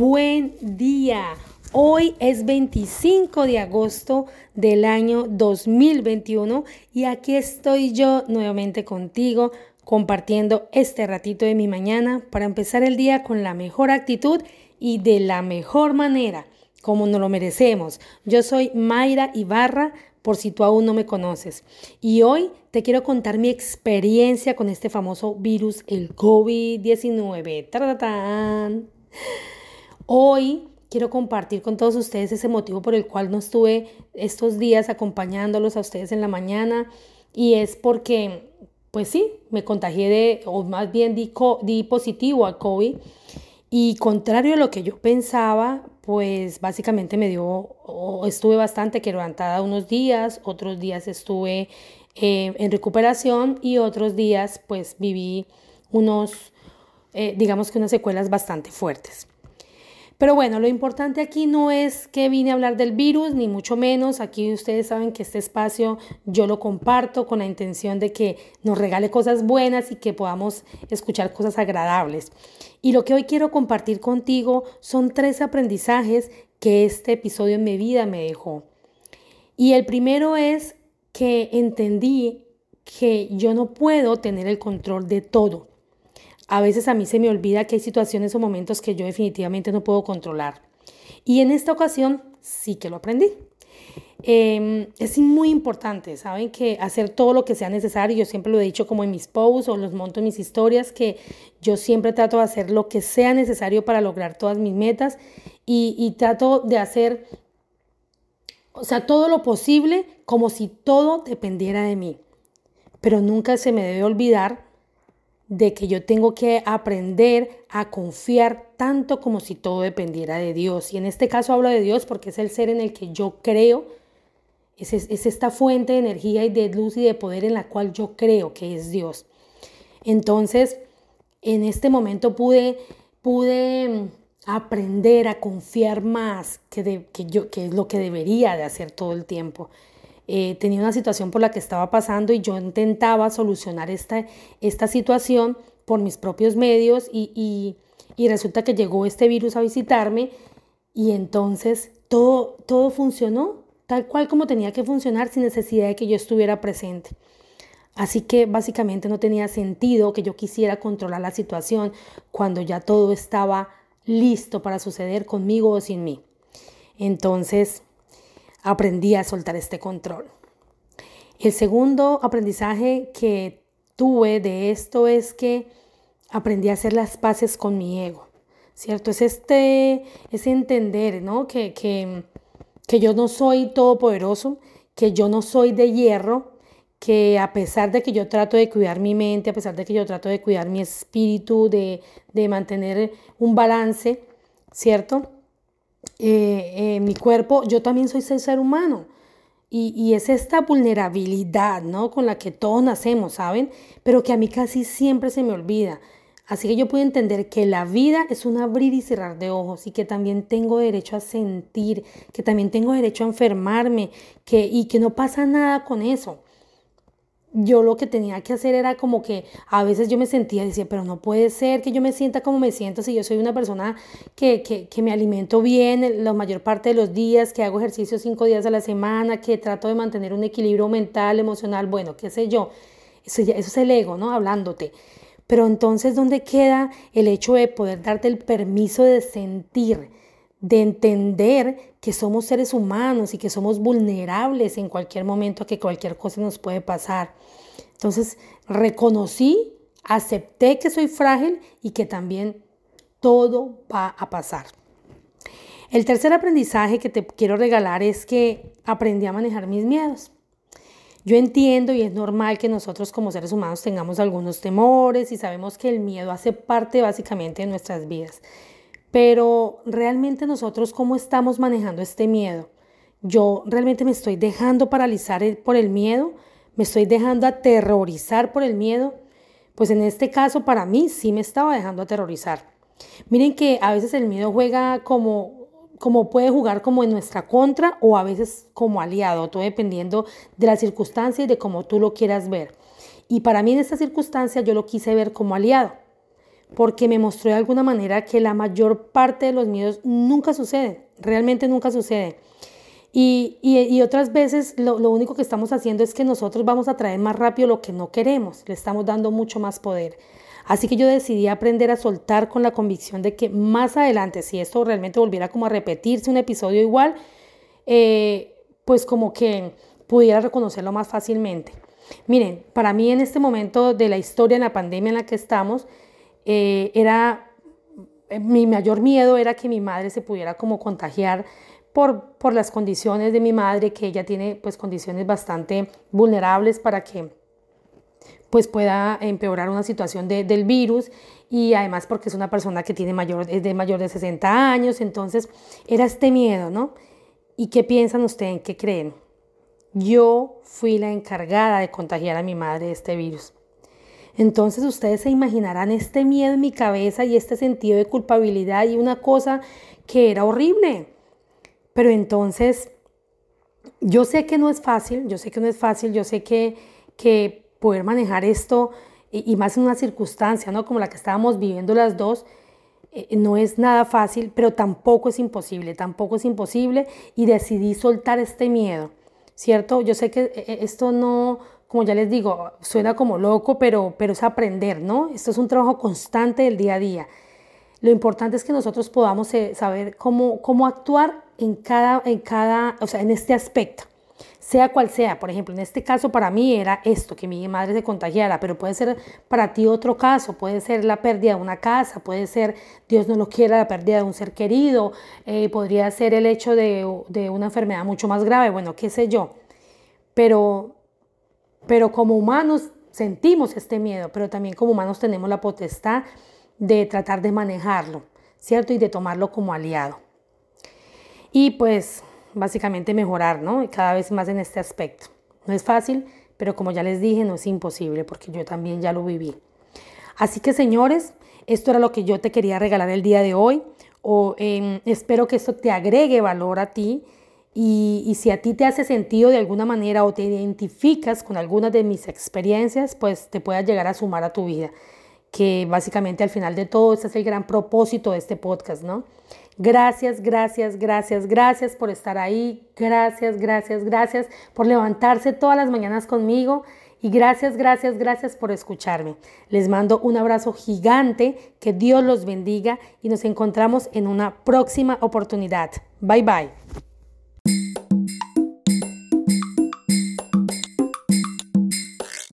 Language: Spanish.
Buen día. Hoy es 25 de agosto del año 2021 y aquí estoy yo nuevamente contigo compartiendo este ratito de mi mañana para empezar el día con la mejor actitud y de la mejor manera, como nos lo merecemos. Yo soy Mayra Ibarra, por si tú aún no me conoces. Y hoy te quiero contar mi experiencia con este famoso virus, el COVID-19. Hoy quiero compartir con todos ustedes ese motivo por el cual no estuve estos días acompañándolos a ustedes en la mañana y es porque, pues sí, me contagié de, o más bien di, positivo a COVID y contrario a lo que yo pensaba, pues básicamente me dio, estuve bastante quebrantada unos días, otros días estuve eh, en recuperación y otros días pues viví unos, eh, digamos que unas secuelas bastante fuertes. Pero bueno, lo importante aquí no es que vine a hablar del virus, ni mucho menos. Aquí ustedes saben que este espacio yo lo comparto con la intención de que nos regale cosas buenas y que podamos escuchar cosas agradables. Y lo que hoy quiero compartir contigo son tres aprendizajes que este episodio en mi vida me dejó. Y el primero es que entendí que yo no puedo tener el control de todo. A veces a mí se me olvida que hay situaciones o momentos que yo definitivamente no puedo controlar. Y en esta ocasión sí que lo aprendí. Em, es muy importante, ¿saben? Que hacer todo lo que sea necesario, yo siempre lo he dicho como en mis posts o los monto en mis historias, que yo siempre trato de hacer lo que sea necesario para lograr todas mis metas y, y trato de hacer, o sea, todo lo posible como si todo dependiera de mí. Pero nunca se me debe olvidar de que yo tengo que aprender a confiar tanto como si todo dependiera de Dios. Y en este caso hablo de Dios porque es el ser en el que yo creo, es, es esta fuente de energía y de luz y de poder en la cual yo creo que es Dios. Entonces, en este momento pude, pude mm, aprender a confiar más que, que, yo, que es lo que debería de hacer todo el tiempo. Eh, tenía una situación por la que estaba pasando y yo intentaba solucionar esta, esta situación por mis propios medios y, resulta que llegó este virus a visitarme y entonces todo, todo funcionó tal cual como tenía que funcionar sin necesidad de que yo estuviera presente. Así que básicamente no tenía sentido que yo quisiera controlar la situación cuando ya todo estaba listo para suceder conmigo o sin mí. Entonces, aprendí a soltar este control. El segundo aprendizaje que tuve de esto es que aprendí a hacer las paces con mi ego, ¿cierto? Es este, es entender, ¿no? Que, que, que yo no soy todopoderoso, que yo no soy de hierro, que a pesar de que yo trato de cuidar mi mente, a pesar de que yo trato de cuidar mi espíritu, de, de mantener un balance, ¿cierto? Eh, eh, mi cuerpo, yo también soy ser humano. Y, y, es esta vulnerabilidad, ¿no? Con la que todos nacemos, ¿saben? Pero que a mí casi siempre se me olvida. Así que yo puedo entender que la vida es un abrir y cerrar de ojos y que también tengo derecho a sentir, que también tengo derecho a enfermarme, que, y que no pasa nada con eso yo lo que tenía que hacer era como que a veces yo me sentía, decía, pero no puede ser que yo me sienta como me siento si yo soy una persona que, que, que me alimento bien la mayor parte de los días, que hago ejercicio cinco días a la semana, que trato de mantener un equilibrio mental, emocional, bueno, qué sé yo. Eso, eso es el ego, ¿no? Hablándote. Pero entonces, ¿dónde queda el hecho de poder darte el permiso de sentir? De entender que somos seres humanos y que somos vulnerables en cualquier momento a que cualquier cosa nos puede pasar. Entonces, reconocí, acepté que soy frágil y que también todo va a pasar. El tercer aprendizaje que te quiero regalar es que aprendí a manejar mis miedos. Yo entiendo y es normal que nosotros como seres humanos tengamos algunos temores y sabemos que el miedo hace parte básicamente de nuestras vidas. Pero realmente nosotros, ¿cómo estamos manejando este miedo? Yo realmente me estoy dejando paralizar por el miedo, me estoy dejando aterrorizar por el miedo. Pues en este caso para mí sí me estaba dejando aterrorizar. Miren que a veces el miedo juega como, como puede jugar como en nuestra contra o a veces como aliado, todo dependiendo de la circunstancia y de cómo tú lo quieras ver. Y para mí en esta circunstancia yo lo quise ver como aliado porque me mostró de alguna manera que la mayor parte de los miedos nunca suceden, realmente nunca suceden. Y, y, otras veces lo, lo, único que estamos haciendo es que nosotros vamos a traer más rápido lo que no queremos, le estamos dando mucho más poder. Así que yo decidí aprender a soltar con la convicción de que más adelante, si esto realmente volviera como a repetirse un episodio igual, eh, pues como que pudiera reconocerlo más fácilmente. Miren, para mí en este momento de la historia, en la pandemia en la que estamos, eh, era, eh, mi mayor miedo era que mi madre se pudiera como contagiar por, por las condiciones de mi madre, que ella tiene pues condiciones bastante vulnerables para que pues pueda empeorar una situación del virus y además porque es una persona que tiene mayor, es de mayor de 60 años, entonces era este miedo, ¿no? ¿Y qué piensan ustedes? ¿En qué creen? Yo fui la encargada de contagiar a mi madre de este virus. Entonces ustedes se imaginarán este miedo en mi cabeza y este sentido de culpabilidad y una cosa que era horrible. Pero entonces, yo sé que no es fácil, yo sé que no es fácil, yo sé que, que poder manejar esto y, más en una circunstancia, ¿no? Como la que estábamos viviendo las dos, eh, no es nada fácil, pero tampoco es imposible, tampoco es imposible y decidí soltar este miedo, ¿cierto? Yo sé que eh, esto no, como ya les digo, suena como loco, pero, pero es aprender, ¿no? Esto es un trabajo constante del día a día. Lo importante es que nosotros podamos saber cómo, cómo actuar en cada, en cada, o sea, en este aspecto sea cual sea. Por ejemplo, en este caso para mí era esto, que mi madre se contagiara, pero puede ser para ti otro caso, puede ser la pérdida de una casa, puede ser, Dios no lo quiera, la pérdida de un ser querido, eh, podría ser el hecho de, una enfermedad mucho más grave, bueno, qué sé yo. Pero, pero como humanos sentimos este miedo, pero también como humanos tenemos la potestad de tratar de manejarlo, ¿cierto? Y de tomarlo como aliado. Y pues básicamente mejorar, ¿no? Cada vez más en este aspecto. No es fácil, pero como ya les dije, no es imposible porque yo también ya lo viví. Así que señores, esto era lo que yo te quería regalar el día de hoy. O, em, espero que esto te agregue valor a ti y, si a ti te hace sentido de alguna manera o te identificas con algunas de mis experiencias, pues te pueda llegar a sumar a tu vida. Que básicamente al final de todo, ese es el gran propósito de este podcast, ¿no? Gracias, gracias, gracias, gracias por estar ahí. Gracias, gracias, gracias por levantarse todas las mañanas conmigo. Y gracias, gracias, gracias por escucharme. Les mando un abrazo gigante, que Dios los bendiga y nos encontramos en una próxima oportunidad. Bye bye.